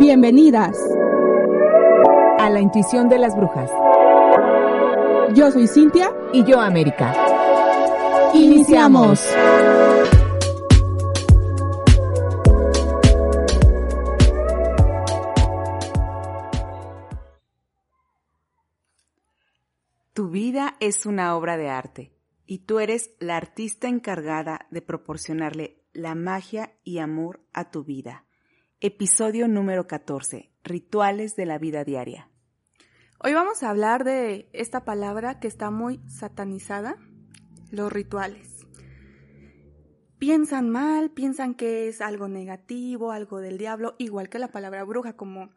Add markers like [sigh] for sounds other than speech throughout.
Bienvenidas a la intuición de las brujas. Yo soy Cintia y yo América. Iniciamos. Tu vida es una obra de arte y tú eres la artista encargada de proporcionarle la magia y amor a tu vida. Episodio número 14. Rituales de la vida diaria. Hoy vamos a hablar de esta palabra que está muy satanizada, los rituales. Piensan mal, piensan que es algo negativo, algo del diablo, igual que la palabra bruja, como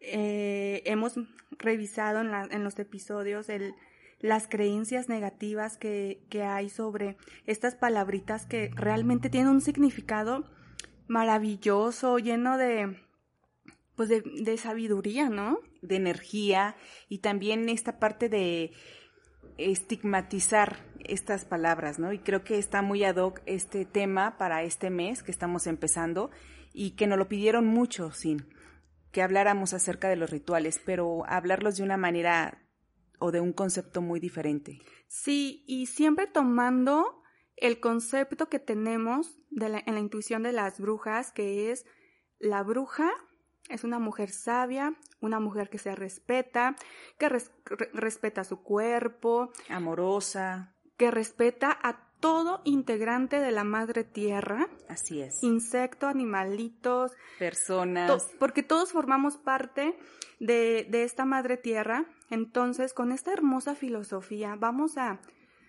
eh, hemos revisado en, los episodios las creencias negativas que, que hay sobre estas palabritas que realmente tienen un significado maravilloso, lleno de, pues de, de, sabiduría, ¿no? De energía y también esta parte de estigmatizar estas palabras, ¿no? Y creo que está muy ad hoc este tema para este mes que estamos empezando y que nos lo pidieron mucho, sin que habláramos acerca de los rituales, pero hablarlos de una manera o de un concepto muy diferente. Sí, y siempre tomando el concepto que tenemos de la, en la intuición de las brujas, que es la bruja es una mujer sabia, una mujer que se respeta, que res, re, respeta su cuerpo, amorosa, que respeta a todo integrante de la madre tierra. Así es. Insecto, animalitos, personas. To porque todos formamos parte de, de, esta madre tierra. Entonces, con esta hermosa filosofía, vamos a,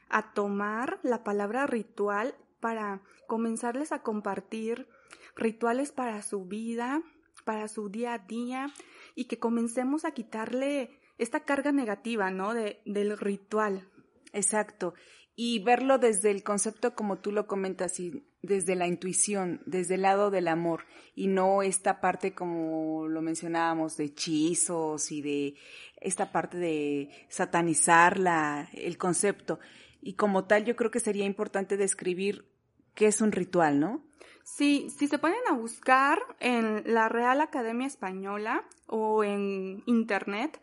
a tomar la palabra ritual para comenzarles a compartir rituales para su vida, para su día a día y que comencemos a quitarle esta carga negativa, ¿no? De, del ritual. Exacto. Y verlo desde el concepto como tú lo comentas y desde la intuición, desde el lado del amor y no esta parte como lo mencionábamos de hechizos y de esta parte de satanizar la, el concepto. Y como tal yo creo que sería importante describir qué es un ritual, ¿no? Sí, si se ponen a buscar en la Real Academia Española o en Internet,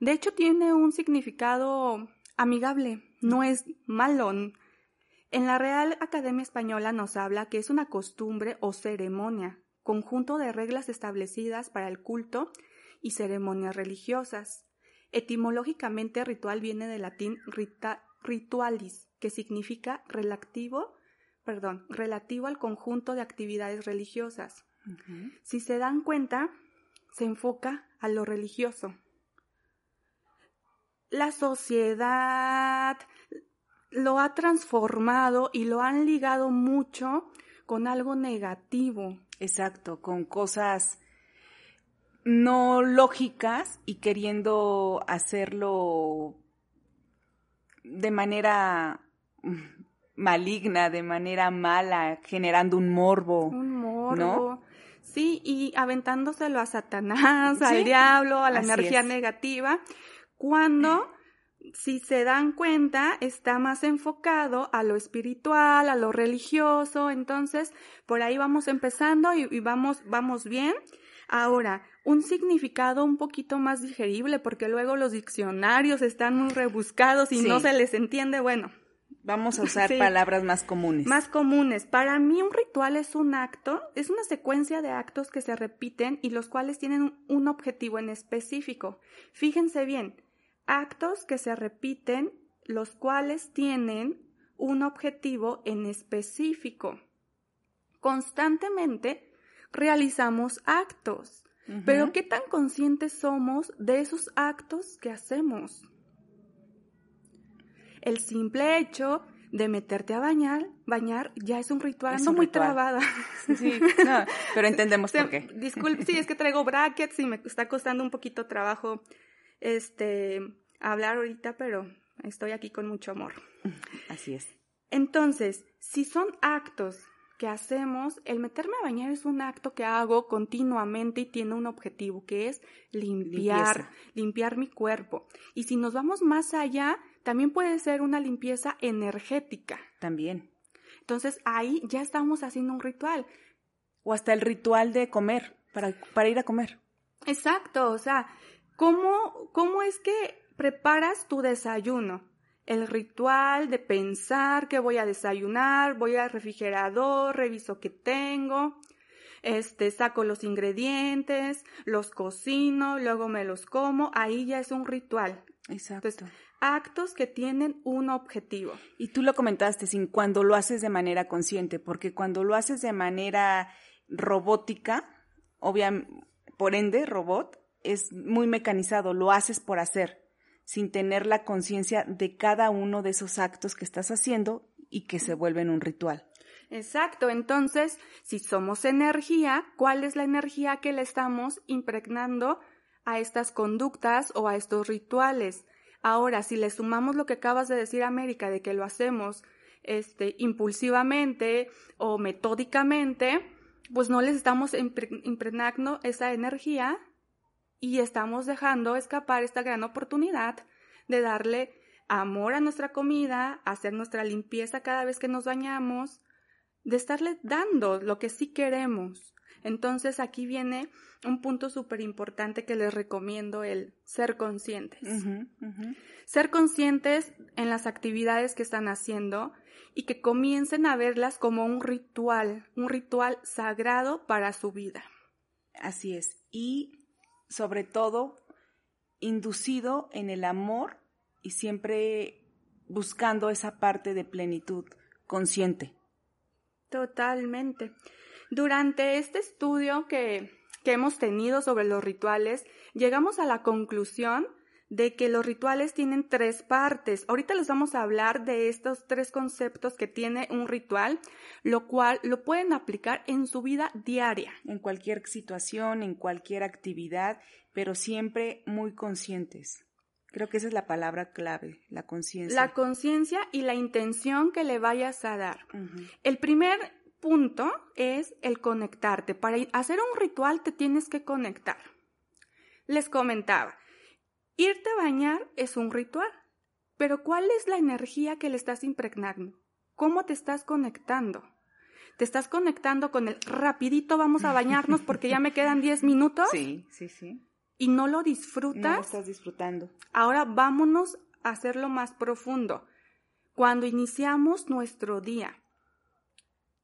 de hecho tiene un significado amigable, no es malo. En la Real Academia Española nos habla que es una costumbre o ceremonia, conjunto de reglas establecidas para el culto y ceremonias religiosas. Etimológicamente ritual viene del latín rita, ritualis, que significa relativo perdón, relativo al conjunto de actividades religiosas. Uh -huh. Si se dan cuenta, se enfoca a lo religioso. La sociedad lo ha transformado y lo han ligado mucho con algo negativo. Exacto, con cosas no lógicas y queriendo hacerlo de manera maligna, de manera mala, generando un morbo. Un morbo. ¿no? Sí, y aventándoselo a Satanás, ¿Sí? al diablo, a la Así energía es. negativa, cuando, si se dan cuenta, está más enfocado a lo espiritual, a lo religioso, entonces, por ahí vamos empezando y, y vamos, vamos bien. Ahora, un significado un poquito más digerible, porque luego los diccionarios están muy rebuscados y sí. no se les entiende, bueno, Vamos a usar [laughs] sí. palabras más comunes. Más comunes. Para mí un ritual es un acto, es una secuencia de actos que se repiten y los cuales tienen un objetivo en específico. Fíjense bien, actos que se repiten, los cuales tienen un objetivo en específico. Constantemente realizamos actos, uh -huh. pero ¿qué tan conscientes somos de esos actos que hacemos? el simple hecho de meterte a bañar, bañar ya es un ritual. Es un muy ritual. trabada. Sí, [laughs] no, pero entendemos por qué. Disculpe, sí, es que traigo brackets y me está costando un poquito trabajo este hablar ahorita, pero estoy aquí con mucho amor. Así es. Entonces, si son actos que hacemos, el meterme a bañar es un acto que hago continuamente y tiene un objetivo que es limpiar, Limpieza. limpiar mi cuerpo. Y si nos vamos más allá, también puede ser una limpieza energética. También. Entonces ahí ya estamos haciendo un ritual. O hasta el ritual de comer, para, para ir a comer. Exacto, o sea, ¿cómo, cómo es que preparas tu desayuno? El ritual de pensar que voy a desayunar, voy al refrigerador, reviso qué tengo, este, saco los ingredientes, los cocino, luego me los como, ahí ya es un ritual. Exacto. actos que tienen un objetivo. Y tú lo comentaste, sin cuando lo haces de manera consciente, porque cuando lo haces de manera robótica, obviamente, por ende, robot, es muy mecanizado, lo haces por hacer, sin tener la conciencia de cada uno de esos actos que estás haciendo y que se vuelven un ritual. Exacto, entonces, si somos energía, ¿cuál es la energía que le estamos impregnando a estas conductas o a estos rituales? Ahora, si le sumamos lo que acabas de decir, América, de que lo hacemos este, impulsivamente o metódicamente, pues no les estamos impregnando esa energía y estamos dejando escapar esta gran oportunidad de darle amor a nuestra comida, hacer nuestra limpieza cada vez que nos bañamos, de estarle dando lo que sí queremos. Entonces aquí viene un punto súper importante que les recomiendo, el ser conscientes. Ser conscientes en las actividades que están haciendo y que comiencen a verlas como un ritual, un ritual sagrado para su vida. Así es. Y sobre todo, inducido en el amor y siempre buscando esa parte de plenitud consciente. Totalmente. Durante este estudio que, que hemos tenido sobre los rituales, llegamos a la conclusión de que los rituales tienen tres partes. Ahorita les vamos a hablar de estos tres conceptos que tiene un ritual, lo cual lo pueden aplicar en su vida diaria. En cualquier situación, en cualquier actividad, pero siempre muy conscientes. Creo que esa es la palabra clave, la conciencia. La conciencia y la intención que le vayas a dar. El primer punto es el conectarte. Para hacer un ritual te tienes que conectar. Les comentaba, irte a bañar es un ritual, pero ¿cuál es la energía que le estás impregnando? ¿Cómo te estás conectando? ¿Te estás conectando con el rapidito vamos a bañarnos porque ya me quedan 10 minutos? Sí, sí, sí y no lo disfrutas, no lo estás disfrutando. Ahora vámonos a hacerlo más profundo. Cuando iniciamos nuestro día,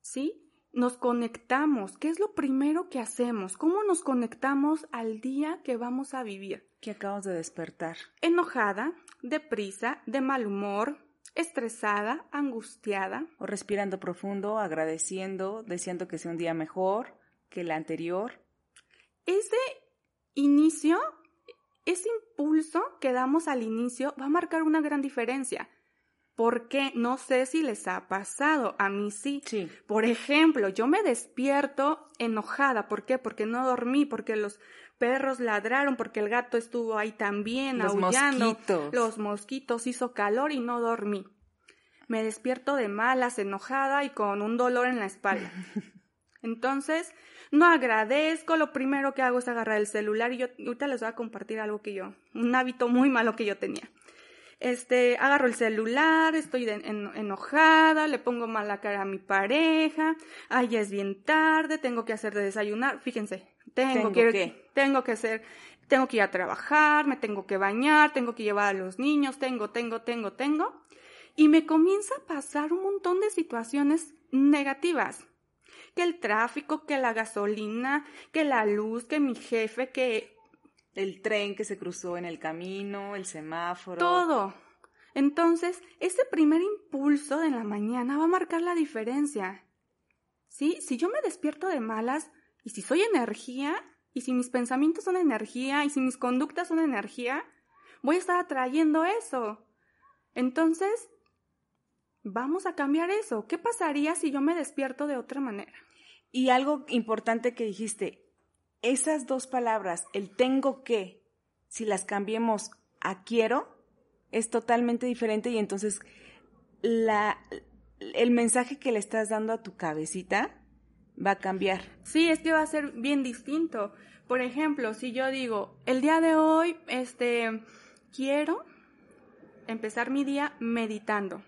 ¿sí? Nos conectamos. ¿Qué es lo primero que hacemos? ¿Cómo nos conectamos al día que vamos a vivir? Que acabamos de despertar. Enojada, deprisa, de mal humor, estresada, angustiada. O respirando profundo, agradeciendo, deseando que sea un día mejor que el anterior. Ese inicio, ese impulso que damos al inicio va a marcar una gran diferencia. Porque no sé si les ha pasado, a mí sí. sí. Por ejemplo, yo me despierto enojada, ¿por qué? Porque no dormí, porque los perros ladraron, porque el gato estuvo ahí también los aullando, mosquitos. los mosquitos hizo calor y no dormí. Me despierto de malas, enojada y con un dolor en la espalda. [laughs] Entonces, no agradezco, lo primero que hago es agarrar el celular y yo ahorita les voy a compartir algo que yo, un hábito muy malo que yo tenía. Este, agarro el celular, estoy enojada, le pongo mala cara a mi pareja, ay, es bien tarde, tengo que hacer de desayunar, fíjense, tengo, que, tengo que hacer, tengo que ir a trabajar, me tengo que bañar, tengo que llevar a los niños, tengo, tengo, tengo, tengo, y me comienza a pasar un montón de situaciones negativas que el tráfico, que la gasolina, que la luz, que mi jefe, que... El tren que se cruzó en el camino, el semáforo. Todo. Entonces, ese primer impulso de la mañana va a marcar la diferencia. ¿Sí? Si yo me despierto de malas y si soy energía y si mis pensamientos son energía y si mis conductas son energía, voy a estar atrayendo eso. Entonces, Vamos a cambiar eso. ¿Qué pasaría si yo me despierto de otra manera? Y algo importante que dijiste, esas dos palabras, el tengo que, si las cambiemos a quiero, es totalmente diferente y entonces la, el mensaje que le estás dando a tu cabecita va a cambiar. Sí, es que va a ser bien distinto. Por ejemplo, si yo digo, el día de hoy, este, quiero empezar mi día meditando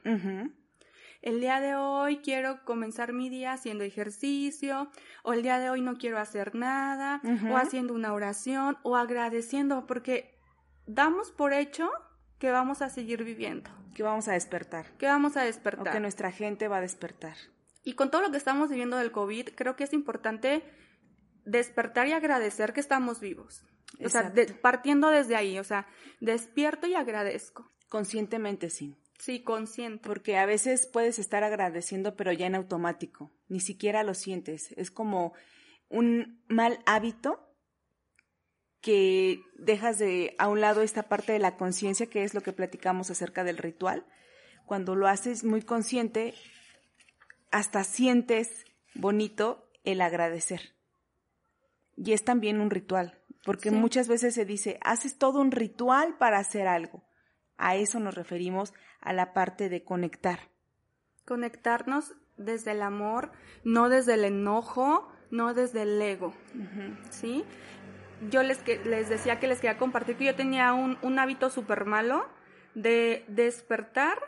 el día de hoy quiero comenzar mi día haciendo ejercicio, o el día de hoy no quiero hacer nada, o haciendo una oración, o agradeciendo, porque damos por hecho que vamos a seguir viviendo. Que vamos a despertar. Que vamos a despertar. O que nuestra gente va a despertar. Y con todo lo que estamos viviendo del COVID, creo que es importante despertar y agradecer que estamos vivos. O sea, partiendo desde ahí, o sea, despierto y agradezco. Conscientemente sí. Sí, consciente. Porque a veces puedes estar agradeciendo, pero ya en automático. Ni siquiera lo sientes. Es como un mal hábito que dejas de a un lado esta parte de la conciencia, que es lo que platicamos acerca del ritual. Cuando lo haces muy consciente, hasta sientes bonito el agradecer. Y es también un ritual, porque muchas veces se dice, haces todo un ritual para hacer algo. A eso nos referimos a la parte de conectar. Conectarnos desde el amor, no desde el enojo, no desde el ego. ¿Sí? Yo les, les decía que les quería compartir que yo tenía un, un hábito súper malo de despertar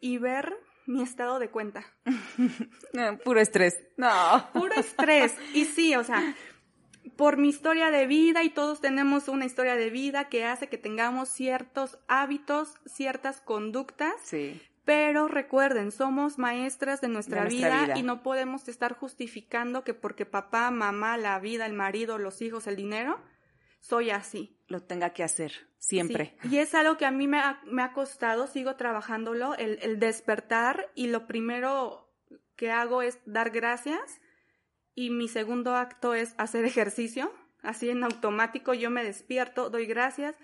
y ver mi estado de cuenta. [laughs] puro estrés. No. [laughs] Puro estrés. Y sí, o sea, por mi historia de vida y todos tenemos una historia de vida que hace que tengamos ciertos hábitos, ciertas conductas. Sí. Pero recuerden, somos maestras de nuestra, vida, y no podemos estar justificando que porque papá, mamá, la vida, el marido, los hijos, el dinero, soy así. Lo tenga que hacer, siempre. Y es algo que a mí me ha, me ha costado, sigo trabajándolo, el, el despertar y lo primero que hago es dar gracias y mi segundo acto es hacer ejercicio. Así en automático yo me despierto, doy gracias,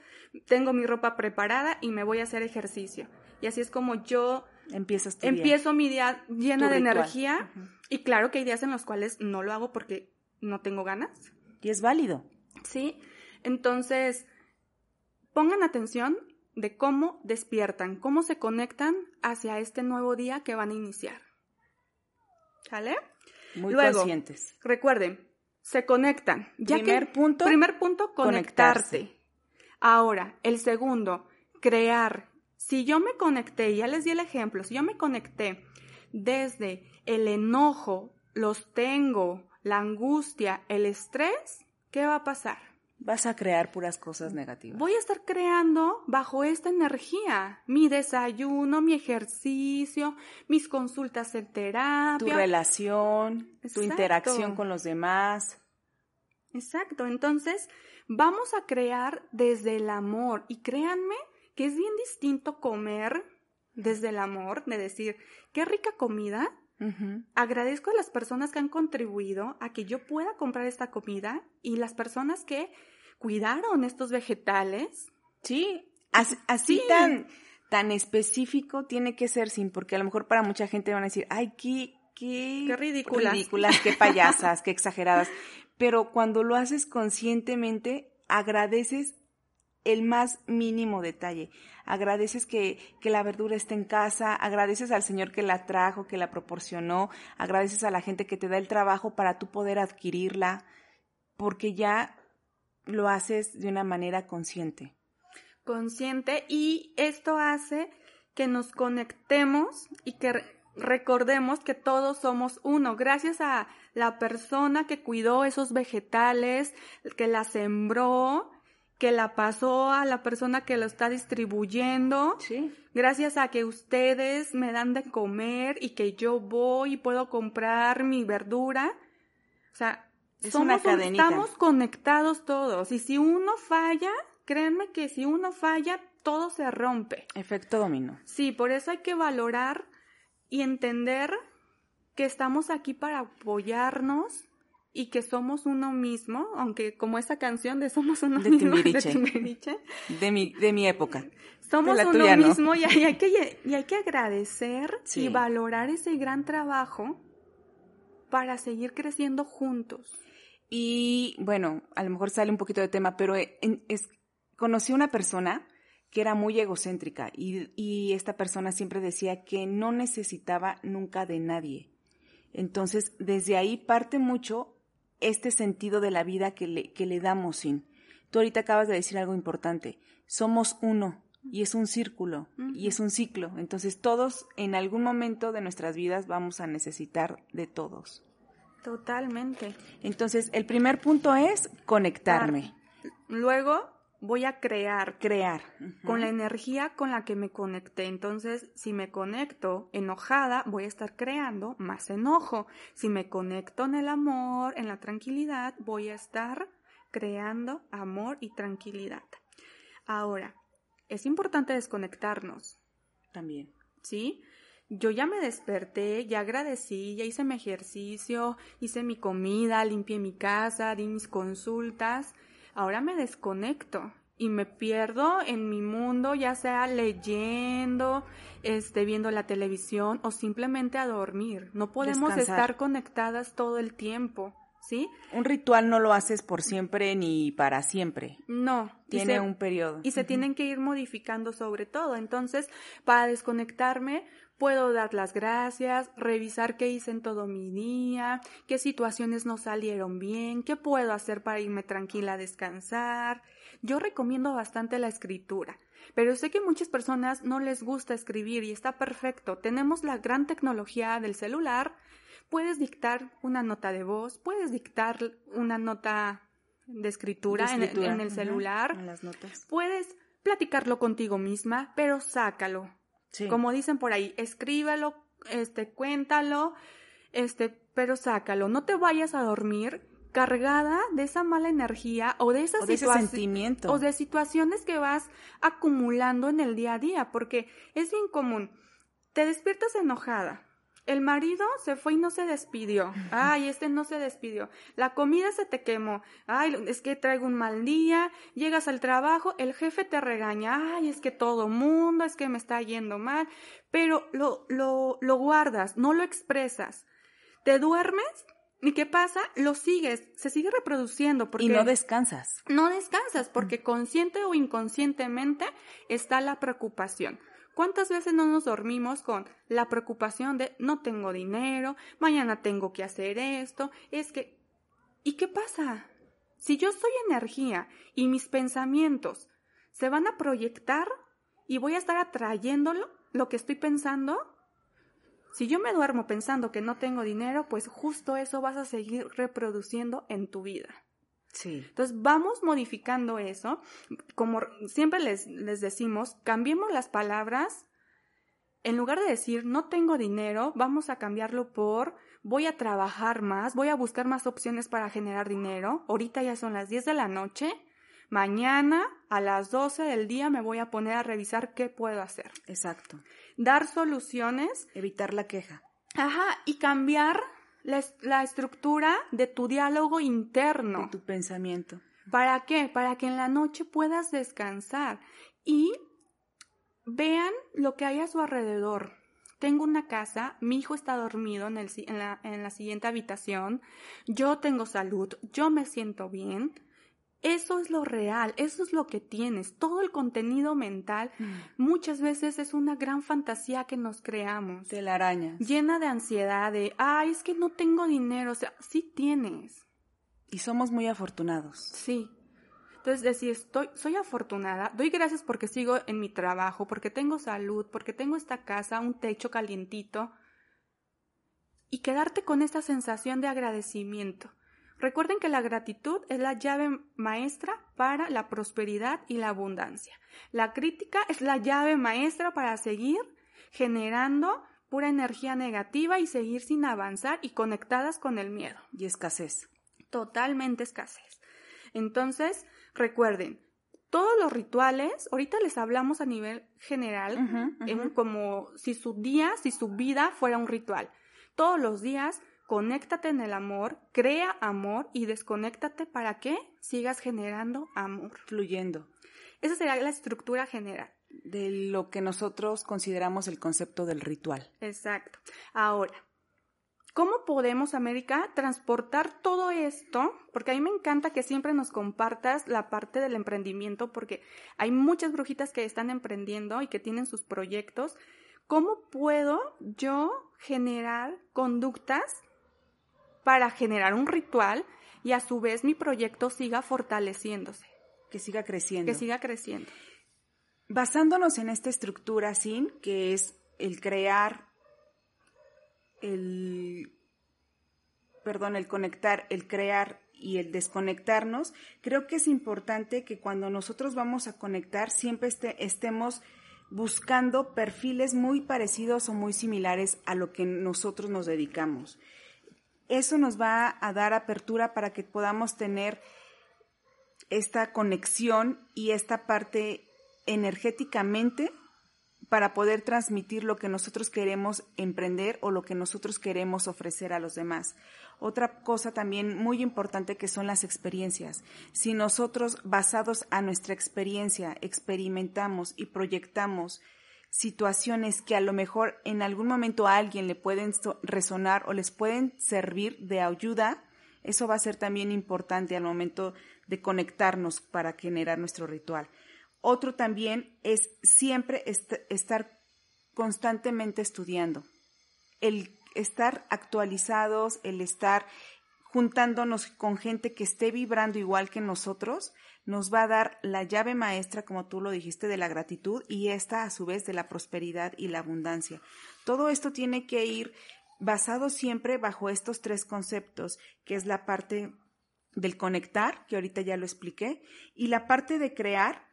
tengo mi ropa preparada y me voy a hacer ejercicio. Y así es como yo empiezo, empiezo mi día llena de energía. Y claro que hay días en los cuales no lo hago porque no tengo ganas. Y es válido. Sí. Entonces, pongan atención de cómo despiertan, cómo se conectan hacia este nuevo día que van a iniciar. ¿Sale? Muy conscientes. Recuerden, se conectan. Ya primer punto. Primer punto, conectarse. Ahora, el segundo, crear. Si yo me conecté, ya les di el ejemplo, si yo me conecté desde el enojo, los tengo, la angustia, el estrés, ¿qué va a pasar? Vas a crear puras cosas negativas. Voy a estar creando bajo esta energía mi desayuno, mi ejercicio, mis consultas en terapia. Tu relación, tu interacción con los demás. Exacto, entonces vamos a crear desde el amor y créanme que es bien distinto comer desde el amor, de decir, qué rica comida, Agradezco a las personas que han contribuido a que yo pueda comprar esta comida y las personas que cuidaron estos vegetales. Sí, así, tan, tan específico tiene que ser sin, porque a lo mejor para mucha gente van a decir, ay, qué, qué, qué ridículas. ridículas, qué payasas, qué [laughs] exageradas. Pero cuando lo haces conscientemente, agradeces el más mínimo detalle. Agradeces que, que, la verdura esté en casa, agradeces al Señor que la trajo, que la proporcionó, agradeces a la gente que te da el trabajo para tú poder adquirirla, porque ya lo haces de una manera consciente. Consciente y esto hace que nos conectemos y que recordemos que todos somos uno, gracias a la persona que cuidó esos vegetales, que la sembró, que la pasó a la persona que lo está distribuyendo. Sí. Gracias a que ustedes me dan de comer y que yo voy y puedo comprar mi verdura. O sea, somos estamos conectados todos. Y si uno falla, créanme que si uno falla, todo se rompe. Efecto dominó. Sí, por eso hay que valorar y entender que estamos aquí para apoyarnos y que somos uno mismo, aunque como esa canción de Somos uno mismo [laughs] de De mi, de mi época. Somos uno mismo y, hay, que, y hay que agradecer y valorar ese gran trabajo para seguir creciendo juntos. Y bueno, a lo mejor sale un poquito de tema, pero es, conocí una persona que era muy egocéntrica y, y esta persona siempre decía que no necesitaba nunca de nadie. Entonces, desde ahí parte mucho este sentido de la vida que le, que le damos sin. Tú ahorita acabas de decir algo importante. Somos uno. y es un círculo y es un ciclo. Entonces todos en algún momento de nuestras vidas vamos a necesitar de todos. Totalmente. Entonces el primer punto es conectarme. Luego voy a crear. Crear. Con la energía con la que me conecté. Entonces, si me conecto enojada, voy a estar creando más enojo. Si me conecto en el amor, en la tranquilidad, voy a estar creando amor y tranquilidad. Ahora, es importante desconectarnos. También. ¿Sí? Yo ya me desperté, ya agradecí, ya hice mi ejercicio, hice mi comida, limpié mi casa, di mis consultas. Ahora me desconecto y me pierdo en mi mundo, ya sea leyendo, este, viendo la televisión o simplemente a dormir. No podemos estar conectadas todo el tiempo. ¿sí? Un ritual no lo haces por siempre ni para siempre. No. Tiene un periodo. Y se tienen que ir modificando sobre todo. Entonces, para desconectarme, puedo dar las gracias, revisar qué hice en todo mi día, qué situaciones no salieron bien, qué puedo hacer para irme tranquila a descansar. Yo recomiendo bastante la escritura. Pero sé que muchas personas no les gusta escribir y está perfecto. Tenemos la gran tecnología del celular puedes dictar una nota de voz, puedes dictar una nota de escritura, En, el celular, las notas. puedes platicarlo contigo misma, pero sácalo. Como dicen por ahí, escríbelo, este, cuéntalo, este, pero sácalo. No te vayas a dormir cargada de esa mala energía o de esas situaciones o de situaciones que vas acumulando en el día a día, porque es bien común. Te despiertas enojada, el marido se fue y no se despidió. Ay, este no se despidió. La comida se te quemó. Ay, es que traigo un mal día. Llegas al trabajo, el jefe te regaña. Ay, es que todo mundo, es que me está yendo mal. Pero lo, lo, lo guardas, no lo expresas. Te duermes ¿Y qué pasa? Lo sigues, se sigue reproduciendo. Porque y no descansas. No descansas porque consciente o inconscientemente está la preocupación. ¿Cuántas veces no nos dormimos con la preocupación de no tengo dinero, mañana tengo que hacer esto? Es que... ¿Y qué pasa? Si yo soy energía y mis pensamientos se van a proyectar y voy a estar atrayéndolo, lo que estoy pensando, si yo me duermo pensando que no tengo dinero, pues justo eso vas a seguir reproduciendo en tu vida. Sí. Entonces vamos modificando eso. Como siempre les, les decimos, cambiemos las palabras. En lugar de decir no tengo dinero, vamos a cambiarlo por voy a trabajar más, voy a buscar más opciones para generar dinero. Ahorita ya son las 10 de la noche. Mañana a las 12 del día me voy a poner a revisar qué puedo hacer. Exacto. Dar soluciones. Evitar la queja. Ajá, y cambiar la, estructura de tu diálogo interno. De tu pensamiento. ¿Para qué? Para que en la noche puedas descansar y vean lo que hay a su alrededor. Tengo una casa, mi hijo está dormido en, el, en, la, en la siguiente habitación, yo tengo salud, yo me siento bien, eso es lo real, eso es lo que tienes. Todo el contenido mental mm. muchas veces es una gran fantasía que nos creamos. De la araña. Llena de ansiedad, de, ay, es que no tengo dinero. O sea, sí tienes. Y somos muy afortunados. Sí. Entonces, decir, estoy, soy afortunada, doy gracias porque sigo en mi trabajo, porque tengo salud, porque tengo esta casa, un techo calientito. Y quedarte con esta sensación de agradecimiento. Recuerden que la gratitud es la llave maestra para la prosperidad y la abundancia. La crítica es la llave maestra para seguir generando pura energía negativa y seguir sin avanzar y conectadas con el miedo. Y escasez. Totalmente escasez. Entonces, recuerden, todos los rituales, ahorita les hablamos a nivel general, como si su día, si su vida fuera un ritual. Todos los días conéctate en el amor, crea amor y desconéctate para que sigas generando amor. Fluyendo. Esa sería la estructura general. De lo que nosotros consideramos el concepto del ritual. Exacto. Ahora, ¿cómo podemos, América, transportar todo esto? Porque a mí me encanta que siempre nos compartas la parte del emprendimiento, porque hay muchas brujitas que están emprendiendo y que tienen sus proyectos. ¿Cómo puedo yo generar conductas para generar un ritual y a su vez mi proyecto siga fortaleciéndose. Que siga creciendo. Que siga creciendo. basándonos en esta estructura SIN, que es el crear, el, perdón, el conectar, el crear y el desconectarnos, creo que es importante que cuando nosotros vamos a conectar siempre este, estemos buscando perfiles muy parecidos o muy similares a lo que nosotros nos dedicamos. Eso nos va a dar apertura para que podamos tener esta conexión y esta parte energéticamente para poder transmitir lo que nosotros queremos emprender o lo que nosotros queremos ofrecer a los demás. Otra cosa también muy importante que son las experiencias. Si nosotros, basados a nuestra experiencia, experimentamos y proyectamos situaciones que a lo mejor en algún momento a alguien le pueden resonar o les pueden servir de ayuda, eso va a ser también importante al momento de conectarnos para generar nuestro ritual. Otro también es siempre estar constantemente estudiando. El estar actualizados, el estar juntándonos con gente que esté vibrando igual que nosotros, nos va a dar la llave maestra, como tú lo dijiste, de la gratitud y esta a su vez de la prosperidad y la abundancia. Todo esto tiene que ir basado siempre bajo estos tres conceptos, que es la parte del conectar, que ahorita ya lo expliqué, y la parte de crear,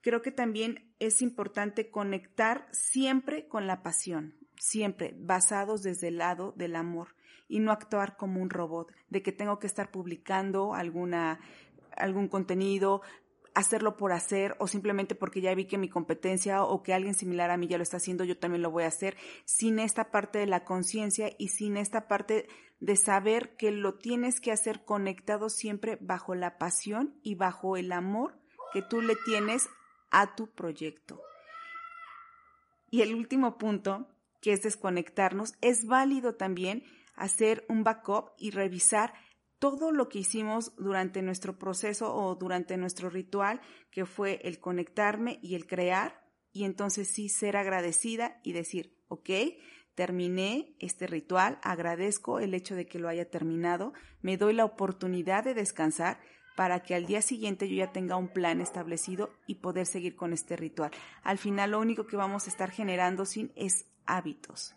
creo que también es importante conectar siempre con la pasión, siempre basados desde el lado del amor y no actuar como un robot, de que tengo que estar publicando alguna, algún contenido, hacerlo por hacer o simplemente porque ya vi que mi competencia o que alguien similar a mí ya lo está haciendo, yo también lo voy a hacer, sin esta parte de la conciencia y sin esta parte de saber que lo tienes que hacer conectado siempre bajo la pasión y bajo el amor que tú le tienes a tu proyecto. Y el último punto, que es desconectarnos, es válido también hacer un backup y revisar todo lo que hicimos durante nuestro proceso o durante nuestro ritual, que fue el conectarme y el crear, y entonces sí ser agradecida y decir, ok, terminé este ritual, agradezco el hecho de que lo haya terminado, me doy la oportunidad de descansar, para que al día siguiente yo ya tenga un plan establecido y poder seguir con este ritual. Al final lo único que vamos a estar generando sin es hábitos.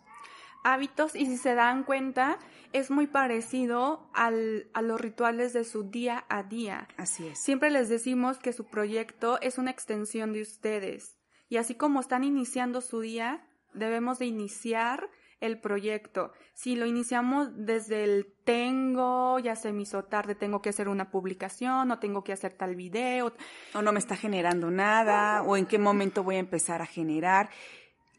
Hábitos y si se dan cuenta es muy parecido al, a los rituales de su día a día. Así es. Siempre les decimos que su proyecto es una extensión de ustedes y así como están iniciando su día, debemos de iniciar el proyecto. Si lo iniciamos desde el tengo, ya se me hizo tarde, tengo que hacer una publicación o tengo que hacer tal video. O no me está generando nada, o en qué momento voy a empezar a generar.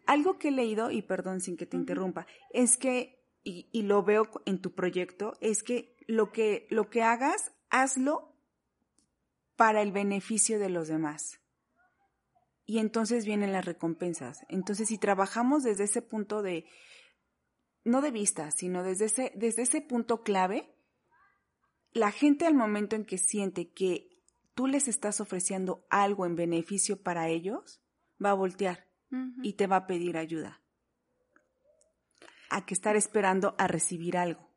Algo que he leído, y perdón sin que te interrumpa, es que, y, y, lo veo en tu proyecto, es que lo que, lo que hagas, hazlo para el beneficio de los demás. Y entonces vienen las recompensas. Entonces, si trabajamos desde ese punto de, no de vista, sino desde ese, desde ese punto clave, la gente al momento en que siente que tú les estás ofreciendo algo en beneficio para ellos, va a voltear y te va a pedir ayuda. A que estar esperando a recibir algo.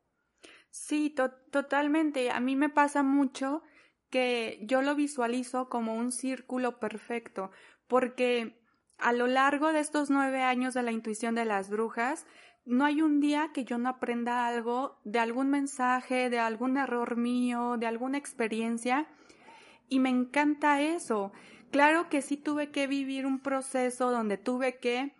Sí, totalmente. A mí me pasa mucho que yo lo visualizo como un círculo perfecto, porque a lo largo de estos nueve años de la intuición de las brujas, no hay un día que yo no aprenda algo de algún mensaje, de algún error mío, de alguna experiencia. Y me encanta eso. Claro que sí tuve que vivir un proceso donde tuve que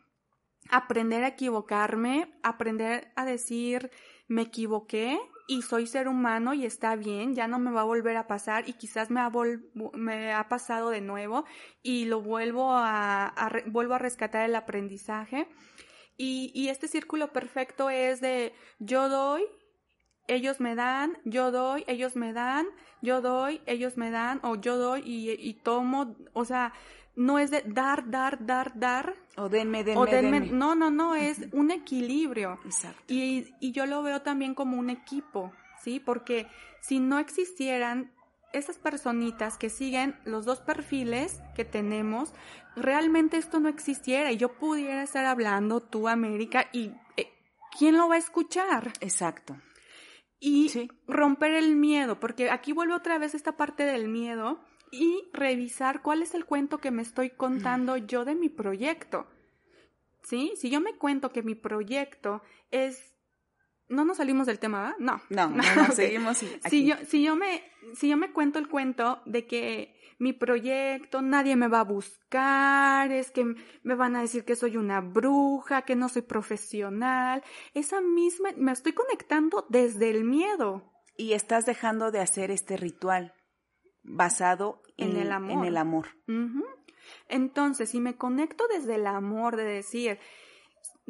aprender a equivocarme, aprender a decir me equivoqué y soy ser humano y está bien, ya no me va a volver a pasar y quizás me ha, pasado de nuevo y lo vuelvo a vuelvo a rescatar el aprendizaje y, este círculo perfecto es de yo doy, ellos me dan, yo doy, ellos me dan, yo doy, ellos me dan, o yo doy y, tomo, o sea, no es de dar, dar, dar, dar. O denme, denme, o denme. No, no, no, es un equilibrio. Exacto. Y, y yo lo veo también como un equipo, ¿sí? Porque si no existieran esas personitas que siguen los dos perfiles que tenemos, realmente esto no existiera y yo pudiera estar hablando tú, América, y eh, ¿quién lo va a escuchar? Exacto. Y romper el miedo, porque aquí vuelve otra vez esta parte del miedo, y revisar cuál es el cuento que me estoy contando yo de mi proyecto. ¿Sí? Si yo me cuento que mi proyecto es no nos salimos del tema, ¿verdad? No. No, no, [laughs] seguimos Si yo, si yo me, si yo me cuento el cuento de que mi proyecto, nadie me va a buscar, es que me van a decir que soy una bruja, que no soy profesional, esa misma, me estoy conectando desde el miedo. Y estás dejando de hacer este ritual basado en, el amor. En el amor. Entonces, si me conecto desde el amor, de decir,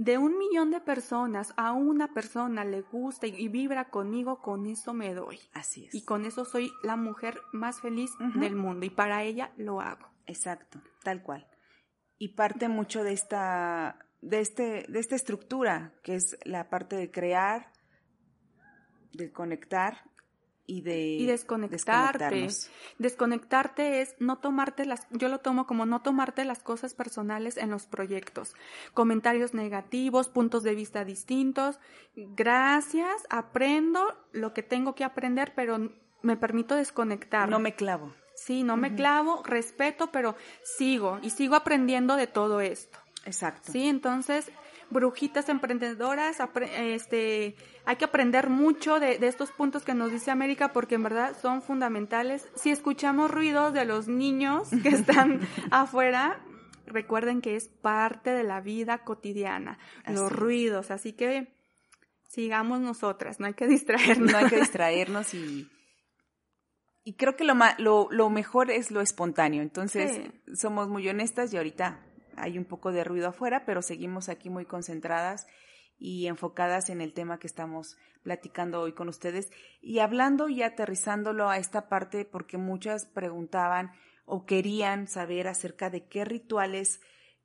de un millón de personas a una persona le gusta y, vibra conmigo, con eso me doy. Así es. Y con eso soy la mujer más feliz del mundo y para ella lo hago. Exacto, tal cual. Y parte mucho de esta, de este, de esta estructura, que es la parte de crear, de conectar y de desconectarte. Desconectarte es no tomarte las, yo lo tomo como no tomarte las cosas personales en los proyectos. Comentarios negativos, puntos de vista distintos. Gracias, aprendo lo que tengo que aprender, pero me permito desconectar. No me clavo. Sí, no me clavo, respeto, pero sigo y sigo aprendiendo de todo esto. Exacto. Sí, entonces brujitas emprendedoras, este, hay que aprender mucho de, estos puntos que nos dice América porque en verdad son fundamentales. Si escuchamos ruidos de los niños que [laughs] están afuera, recuerden que es parte de la vida cotidiana, los ruidos, así que sigamos nosotras, no hay que distraernos. No hay que distraernos y, y creo que lo, lo, lo mejor es lo espontáneo, entonces somos muy honestas y ahorita hay un poco de ruido afuera, pero seguimos aquí muy concentradas y enfocadas en el tema que estamos platicando hoy con ustedes. Y hablando y aterrizándolo a esta parte porque muchas preguntaban o querían saber acerca de qué rituales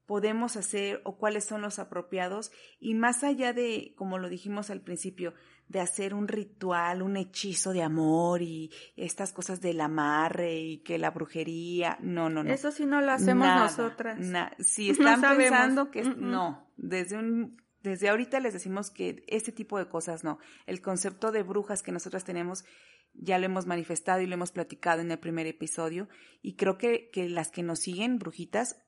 podemos hacer o cuáles son los apropiados y más allá de, como lo dijimos al principio, de hacer un ritual, un hechizo de amor y estas cosas del amarre y que la brujería, no, no, no. Eso sí no lo hacemos nosotras. si [laughs] están pensando que no, desde un desde ahorita les decimos que ese tipo de cosas no. El concepto de brujas que nosotras tenemos ya lo hemos manifestado y lo hemos platicado en el primer episodio y creo que, que las que nos siguen, brujitas,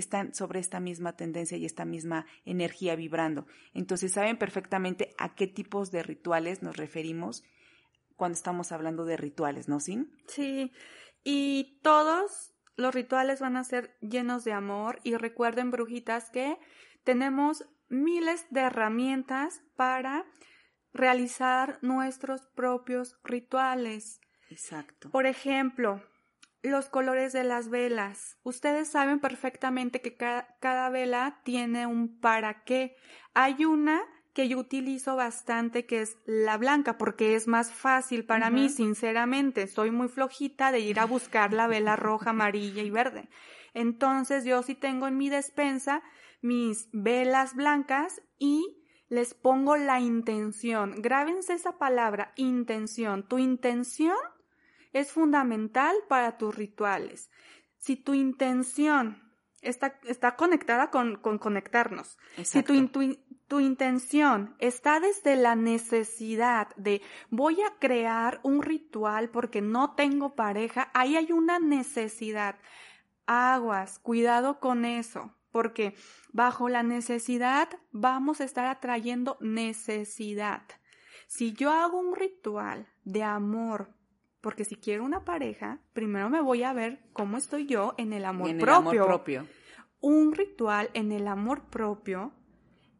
están sobre esta misma tendencia y esta misma energía vibrando. Entonces saben perfectamente a qué tipos de rituales nos referimos cuando estamos hablando de rituales, ¿no, Sin? Sí, y todos los rituales van a ser llenos de amor y recuerden, brujitas, que tenemos miles de herramientas para realizar nuestros propios rituales. Exacto. Por ejemplo, los colores de las velas. Ustedes saben perfectamente que cada, vela tiene un para qué. Hay una que yo utilizo bastante que es la blanca porque es más fácil para mí, sinceramente. Soy muy flojita de ir a buscar la vela roja, [laughs] amarilla y verde. Entonces yo sí tengo en mi despensa mis velas blancas y les pongo la intención. Grábense esa palabra, intención. Tu intención es fundamental para tus rituales. Si tu intención está, está conectada con, con conectarnos, si tu, tu intención está desde la necesidad de voy a crear un ritual porque no tengo pareja, ahí hay una necesidad. Aguas, cuidado con eso, porque bajo la necesidad vamos a estar atrayendo necesidad. Si yo hago un ritual de amor porque si quiero una pareja, primero me voy a ver cómo estoy yo en el amor, propio. amor propio. Un ritual en el amor propio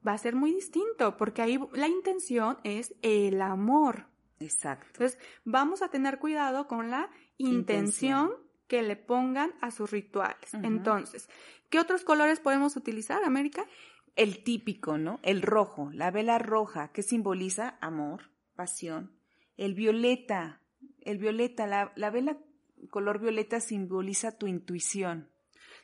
va a ser muy distinto, porque ahí la intención es el amor. Exacto. Entonces, vamos a tener cuidado con la intención, que le pongan a sus rituales. Entonces, ¿qué otros colores podemos utilizar, América? El típico, ¿no? El rojo, la vela roja, que simboliza amor, pasión. El violeta, el violeta, la, vela color violeta simboliza tu intuición.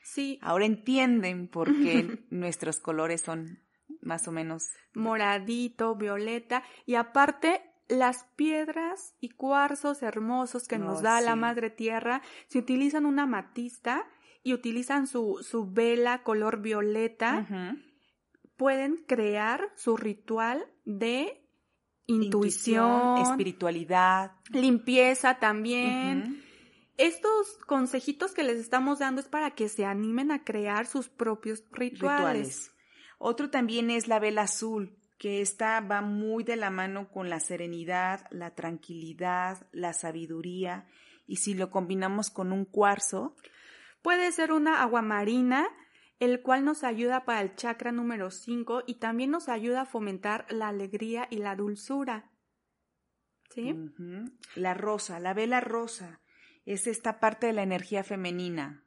Sí. Ahora entienden por qué [laughs] nuestros colores son más o menos moradito, violeta y aparte las piedras y cuarzos hermosos que nos oh, da la madre tierra, si utilizan una matista y utilizan su, su vela color violeta, pueden crear su ritual de intuición, espiritualidad, limpieza también. estos consejitos que les estamos dando es para que se animen a crear sus propios rituales. Otro también es la vela azul, que esta va muy de la mano con la serenidad, la tranquilidad, la sabiduría, y si lo combinamos con un cuarzo. Puede ser una aguamarina, el cual nos ayuda para el chakra número 5 y también nos ayuda a fomentar la alegría y la dulzura. ¿Sí? La rosa, la vela rosa es esta parte de la energía femenina.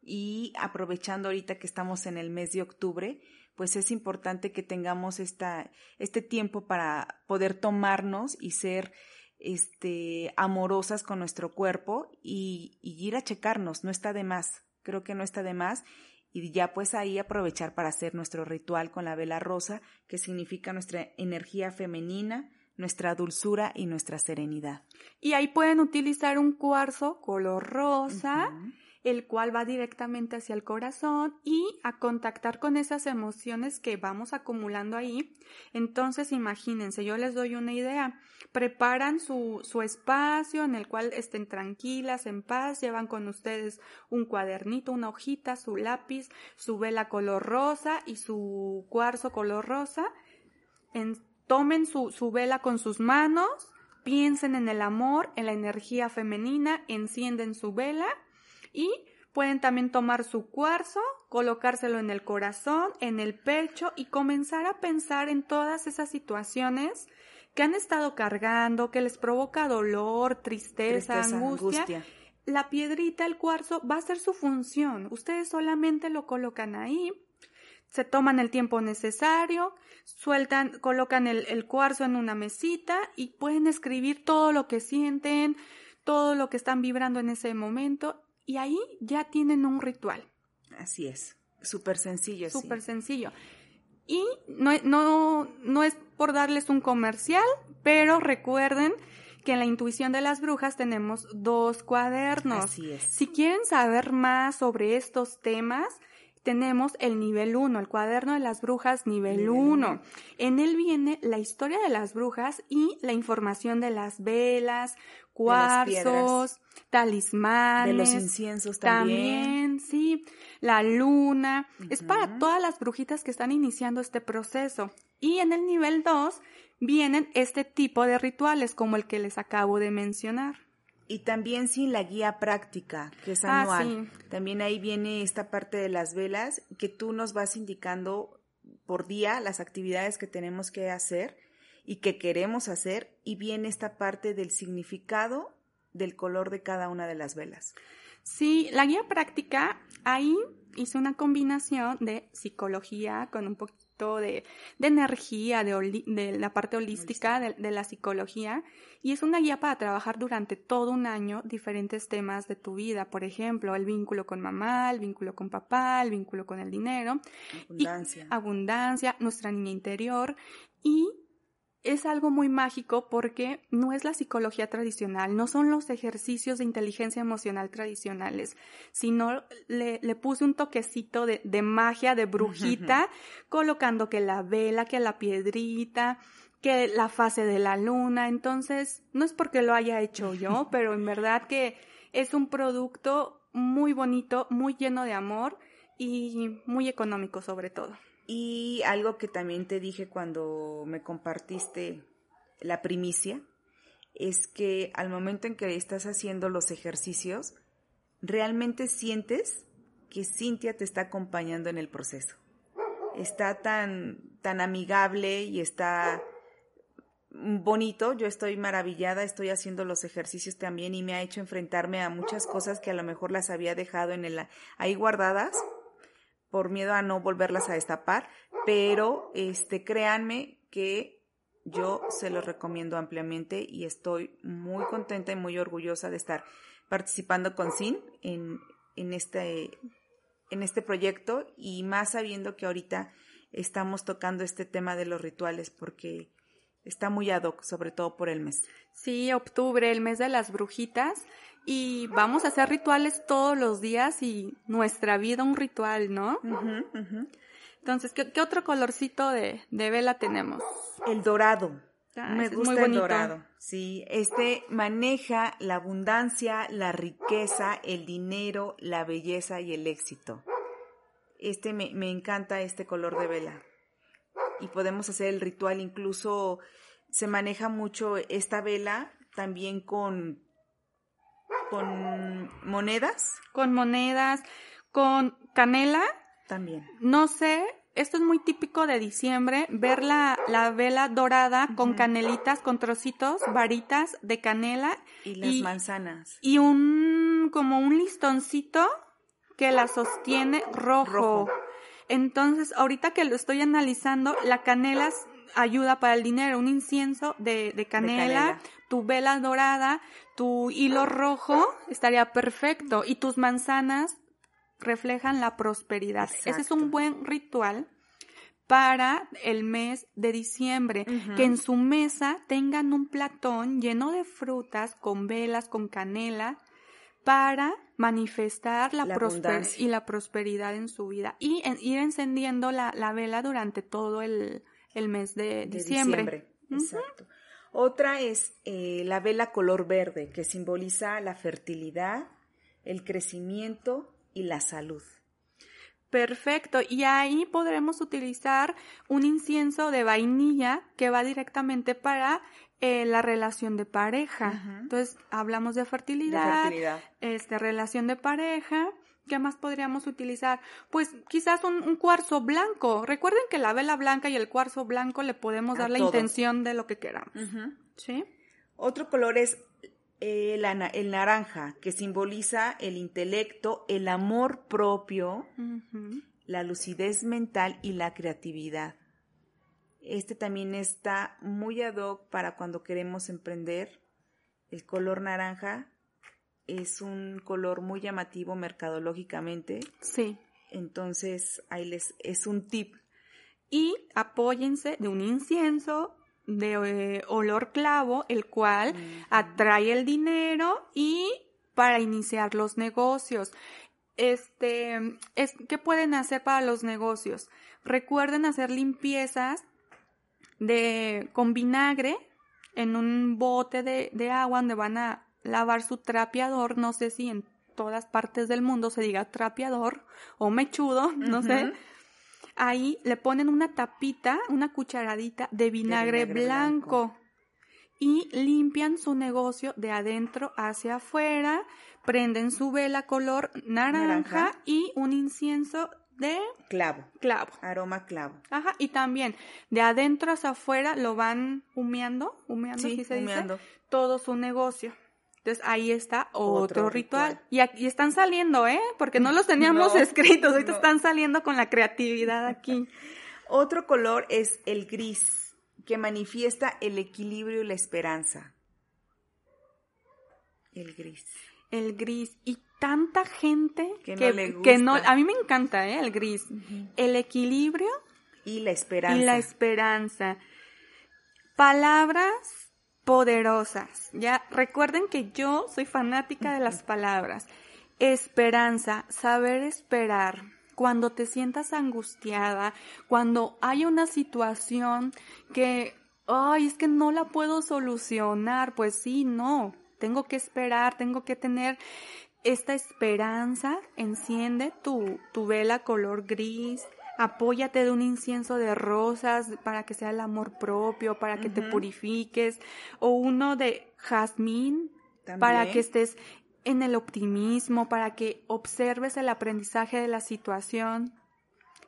Y aprovechando ahorita que estamos en el mes de octubre, pues es importante que tengamos esta, este tiempo para poder tomarnos y ser este, amorosas con nuestro cuerpo y, y ir a checarnos, no está de más, creo que no está de más y ya pues ahí aprovechar para hacer nuestro ritual con la vela rosa, que significa nuestra energía femenina, nuestra dulzura y nuestra serenidad. Y ahí pueden utilizar un cuarzo color rosa, el cual va directamente hacia el corazón y a contactar con esas emociones que vamos acumulando ahí. Entonces, imagínense, yo les doy una idea. Preparan su, su espacio en el cual estén tranquilas, en paz, llevan con ustedes un cuadernito, una hojita, su lápiz, su vela color rosa y su cuarzo color rosa. En, Tomen su, su vela con sus manos, piensen en el amor, en la energía femenina, encienden su vela y pueden también tomar su cuarzo, colocárselo en el corazón, en el pecho y comenzar a pensar en todas esas situaciones que han estado cargando, que les provoca dolor, tristeza, angustia. La piedrita, el cuarzo, va a ser su función. Ustedes solamente lo colocan ahí, se toman el tiempo necesario, sueltan, colocan el, cuarzo en una mesita y pueden escribir todo lo que sienten, todo lo que están vibrando en ese momento y ahí ya tienen un ritual. Así es, súper sencillo. Súper sencillo. Y no, no, no es por darles un comercial, pero recuerden que en la intuición de las brujas tenemos dos cuadernos. Así es. Si quieren saber más sobre estos temas, tenemos el nivel 1, el cuaderno de las brujas nivel 1. En él viene la historia de las brujas y la información de las velas, cuarzos, talismanes. De los inciensos también. También, sí. La luna. Es para todas las brujitas que están iniciando este proceso. Y en el nivel 2 vienen este tipo de rituales como el que les acabo de mencionar. Y también sin la guía práctica, que es ah, anual. También ahí viene esta parte de las velas, que tú nos vas indicando por día las actividades que tenemos que hacer y que queremos hacer, y viene esta parte del significado del color de cada una de las velas. Sí, la guía práctica, ahí hice una combinación de psicología con un poquito de, energía, de, la parte holística de, la psicología, y es una guía para trabajar durante todo un año diferentes temas de tu vida, por ejemplo, el vínculo con mamá, el vínculo con papá, el vínculo con el dinero, abundancia, abundancia nuestra niña interior, y es algo muy mágico porque no es la psicología tradicional, no son los ejercicios de inteligencia emocional tradicionales, sino le, puse un toquecito de, de magia, de brujita, colocando que la vela, que la piedrita, que la fase de la luna. Entonces, no es porque lo haya hecho yo, [laughs] pero en verdad que es un producto muy bonito, muy lleno de amor y muy económico sobre todo. Y algo que también te dije cuando me compartiste la primicia, es que al momento en que estás haciendo los ejercicios, realmente sientes que Cintia te está acompañando en el proceso. Está tan, tan amigable y está bonito, yo estoy maravillada, estoy haciendo los ejercicios también y me ha hecho enfrentarme a muchas cosas que a lo mejor las había dejado en el, ahí guardadas por miedo a no volverlas a destapar, pero este créanme que yo se los recomiendo ampliamente y estoy muy contenta y muy orgullosa de estar participando con SIN en, en, este, en este proyecto y más sabiendo que ahorita estamos tocando este tema de los rituales porque está muy ad hoc, sobre todo por el mes. Sí, octubre, el mes de las brujitas y vamos a hacer rituales todos los días y nuestra vida un ritual, ¿no? Entonces, ¿qué, otro colorcito de, vela tenemos? El dorado. gusta. Me gusta muy el dorado. Sí, este maneja la abundancia, la riqueza, el dinero, la belleza y el éxito. Este me, me encanta este color de vela. Y podemos hacer el ritual, incluso se maneja mucho esta vela también con, con monedas Con monedas, con canela. también. No sé, esto es muy típico de diciembre, ver la, la vela dorada con canelitas, con trocitos, varitas de canela Y las Y- manzanas. y un como un listoncito que la sostiene rojo. Rojo. Entonces, ahorita que lo estoy analizando, la canela ayuda para el dinero, un incienso de, de canela, canela. tu vela dorada, tu hilo rojo estaría perfecto y tus manzanas reflejan la prosperidad. Ese es un buen ritual para el mes de diciembre, que en su mesa tengan un platón lleno de frutas, con velas, con canela, para manifestar la, La prosper- abundancia. y la prosperidad en su vida y en- ir encendiendo la, la vela durante todo el, el mes de, de diciembre. Exacto. Otra es eh, la vela color verde, que simboliza la fertilidad, el crecimiento y la salud. Perfecto. Y ahí podremos utilizar un incienso de vainilla que va directamente para eh, la relación de pareja. Entonces, hablamos de fertilidad, fertilidad. este, relación de pareja. ¿Qué más podríamos utilizar? Pues quizás un, un cuarzo blanco. Recuerden que la vela blanca y el cuarzo blanco le podemos A dar la intención de lo que queramos. ¿Sí? Otro color es eh, el naranja, que simboliza el intelecto, el amor propio, la lucidez mental y la creatividad. Este también está muy ad hoc para cuando queremos emprender. El color naranja es un color muy llamativo mercadológicamente. Sí. Entonces, ahí les es un tip. y apóyense de un incienso de eh, olor clavo, el cual atrae el dinero y para iniciar los negocios. Este, es, ¿qué pueden hacer para los negocios? Recuerden hacer limpiezas de, con vinagre en un bote de, de agua donde van a lavar su trapeador. No sé si en todas partes del mundo se diga trapeador o mechudo, no sé ahí le ponen una tapita, una cucharadita de vinagre, vinagre blanco, blanco. y limpian su negocio de adentro hacia afuera, prenden su vela color naranja, Naranja. y un incienso de Clavo, clavo. aroma clavo. Ajá, y también de adentro hacia afuera lo van humeando, humeando, Sí, se humeando. dice, todo su negocio. Entonces ahí está otro, Otro ritual. ritual. Y, aquí están saliendo, ¿eh? Porque no los [laughs] teníamos No, escritos, ahorita no. están saliendo con la creatividad aquí. [laughs] Otro color es el gris, que manifiesta el equilibrio y la esperanza. El gris. El gris. Y tanta gente Que que, no le que no- gusta. a mí me encanta, ¿eh? El gris. El equilibrio Y la esperanza. y la esperanza. Palabras poderosas. Ya recuerden que yo soy fanática de las palabras. Esperanza, saber esperar. Cuando te sientas angustiada, cuando hay una situación que, ay, es que no la puedo solucionar, pues sí, no. Tengo que esperar, tengo que tener esta esperanza. Enciende tu, tu vela color gris, apóyate de un incienso de rosas para que sea el amor propio, para que te purifiques, o uno de jazmín para que estés en el optimismo, para que observes el aprendizaje de la situación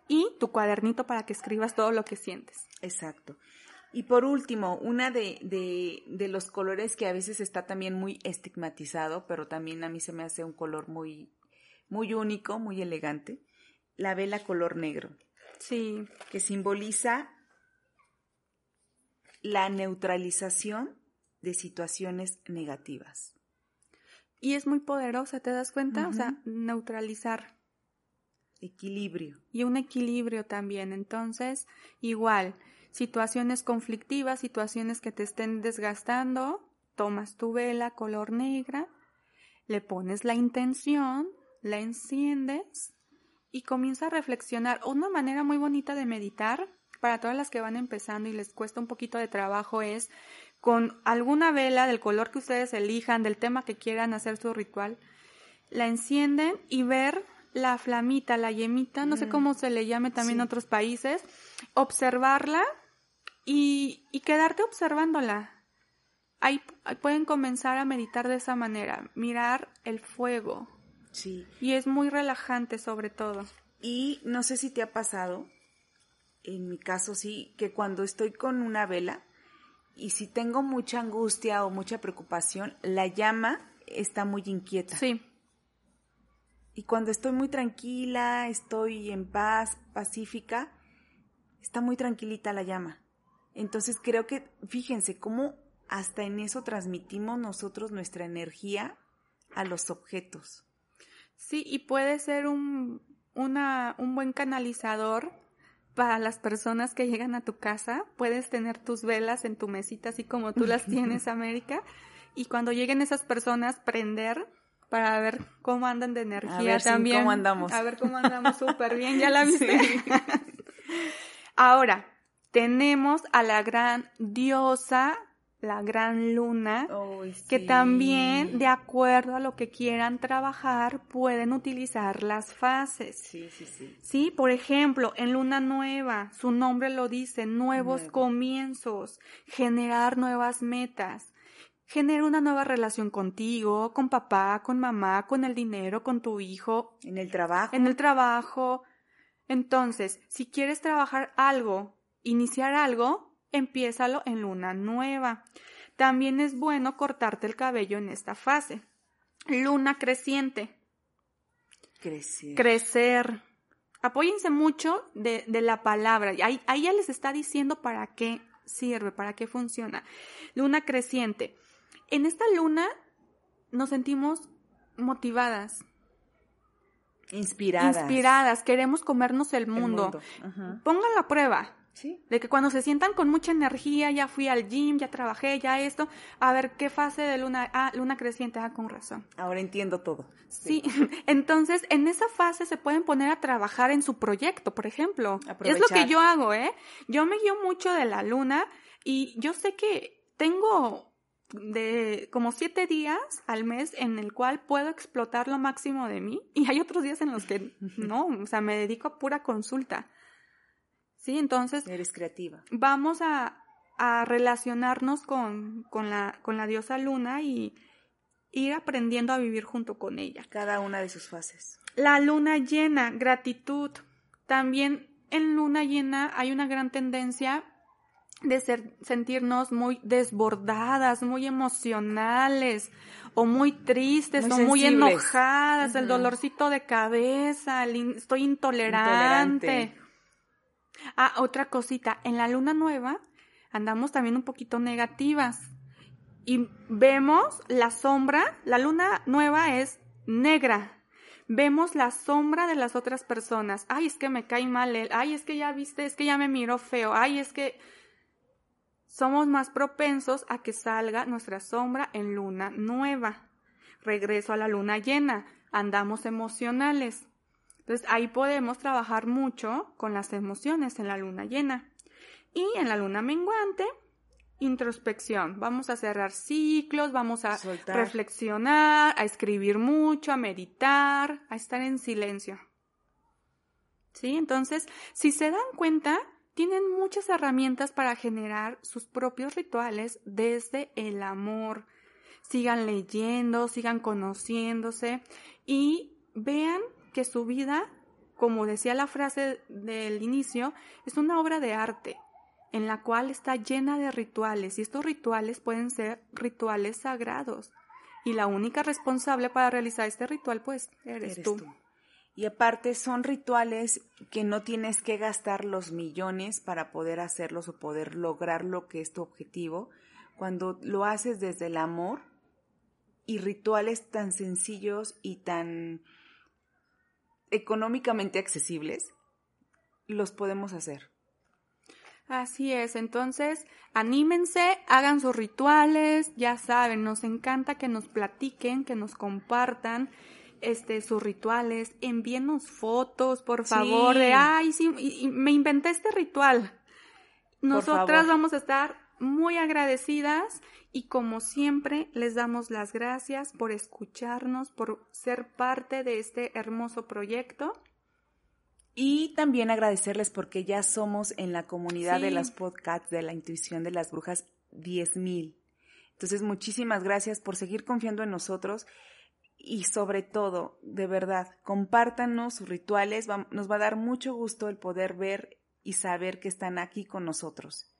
y tu cuadernito para que escribas todo lo que sientes. Exacto. Y por último, una de, de, de los colores que a veces está también muy estigmatizado, pero también a mí se me hace un color muy, muy único, muy elegante, la vela color negro, Sí, que simboliza la neutralización de situaciones negativas. y es muy poderosa, ¿te das cuenta? O sea, neutralizar Equilibrio. y un equilibrio también. Entonces, igual, situaciones conflictivas, situaciones que te estén desgastando, tomas tu vela color negra, le pones la intención, la enciendes y comienza a reflexionar. Una manera muy bonita de meditar para todas las que van empezando y les cuesta un poquito de trabajo es con alguna vela del color que ustedes elijan, del tema que quieran hacer su ritual, la encienden y ver la flamita, la yemita, no sé mm. cómo se le llame también en otros países, observarla y, y quedarte observándola. Ahí pueden comenzar a meditar de esa manera, mirar el fuego. Sí. Y es muy relajante sobre todo. Y no sé si te ha pasado, en mi caso sí, que cuando estoy con una vela y si tengo mucha angustia o mucha preocupación, la llama está muy inquieta. Sí. Y cuando estoy muy tranquila, estoy en paz, pacífica, está muy tranquilita la llama. Entonces creo que, fíjense cómo hasta en eso transmitimos nosotros nuestra energía a los objetos. Sí, y puede ser un, una, un buen canalizador para las personas que llegan a tu casa. Puedes tener tus velas en tu mesita, así como tú las [laughs] tienes, América. Y cuando lleguen esas personas, prender para ver cómo andan de energía a ver también. cómo andamos. A ver cómo andamos súper bien, ya la [laughs] viste. [laughs] Ahora, tenemos a la gran diosa, la gran luna, que también, de acuerdo a lo que quieran trabajar, pueden utilizar las fases. Sí, sí, sí. Sí, por ejemplo, en luna nueva, su nombre lo dice, nuevos comienzos, generar nuevas metas genera una nueva relación contigo, con papá, con mamá, con el dinero, con tu hijo. En el trabajo. En el trabajo. Entonces, si quieres trabajar algo, iniciar algo, empiézalo en luna nueva. También es bueno cortarte el cabello en esta fase. Luna creciente. Crecer. Crecer. Apóyense mucho de, la palabra. Ahí, ahí ya les está diciendo para qué sirve, para qué funciona. Luna creciente en esta luna nos sentimos motivadas. Inspiradas. Inspiradas, queremos comernos el mundo. Pongan la prueba. ¿Sí? De que cuando se sientan con mucha energía, ya fui al gym, ya trabajé, ya esto, a ver qué fase de luna, ah, luna creciente, ah, con razón. Ahora entiendo todo. Sí, [laughs] entonces en esa fase se pueden poner a trabajar en su proyecto, por ejemplo. Es lo que yo hago, ¿eh? Yo me guío mucho de la luna y yo sé que tengo de como siete días al mes en el cual puedo explotar lo máximo de mí y hay otros días en los que no, o sea, me dedico a pura consulta. Sí, entonces... Eres creativa. Vamos a, a relacionarnos con, con, la, con la diosa luna y ir aprendiendo a vivir junto con ella. Cada una de sus fases. La luna llena, gratitud. También en luna llena hay una gran tendencia de ser, sentirnos muy desbordadas, muy emocionales, o muy tristes, o muy enojadas, el dolorcito de cabeza, estoy intolerante. Ah, otra cosita, en la luna nueva andamos también un poquito negativas y vemos la sombra, la luna nueva es negra. Vemos la sombra de las otras personas. Ay, es que me cae mal él. Ay, es que ya viste, es que ya me miró feo. Ay, es que somos más propensos a que salga nuestra sombra en luna nueva. Regreso a la luna llena, andamos emocionales. Entonces ahí podemos trabajar mucho con las emociones en la luna llena. Y en la luna menguante, introspección. Vamos a cerrar ciclos, vamos a reflexionar, a escribir mucho, a meditar, a estar en silencio. ¿Sí? Entonces, si se dan cuenta, tienen muchas herramientas para generar sus propios rituales desde el amor. Sigan leyendo, sigan conociéndose y vean que su vida, como decía la frase del inicio, es una obra de arte en la cual está llena de rituales y estos rituales pueden ser rituales sagrados. Y la única responsable para realizar este ritual, pues, eres, tú. Y aparte son rituales que no tienes que gastar los millones para poder hacerlos o poder lograr lo que es tu objetivo. Cuando lo haces desde el amor y rituales tan sencillos y tan económicamente accesibles, los podemos hacer. Así es, entonces anímense, hagan sus rituales, ya saben, nos encanta que nos platiquen, que nos compartan este, sus rituales, envíenos fotos, por favor, de, ay, sí, me inventé este ritual. Nosotras vamos a estar muy agradecidas y como siempre les damos las gracias por escucharnos, por ser parte de este hermoso proyecto. Y también agradecerles porque ya somos en la comunidad de las podcasts de la intuición de las brujas 10.000. Entonces, muchísimas gracias por seguir confiando en nosotros y sobre todo, de verdad, compártanos sus rituales. nos va a dar mucho gusto el poder ver y saber que están aquí con nosotros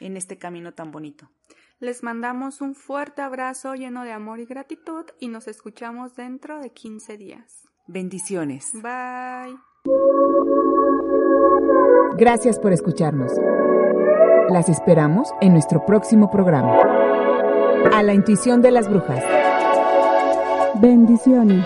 en este camino tan bonito. Les mandamos un fuerte abrazo lleno de amor y gratitud y nos escuchamos dentro de 15 días. Bendiciones. Bye. Gracias por escucharnos. Las esperamos en nuestro próximo programa. A la intuición de las brujas. Bendiciones.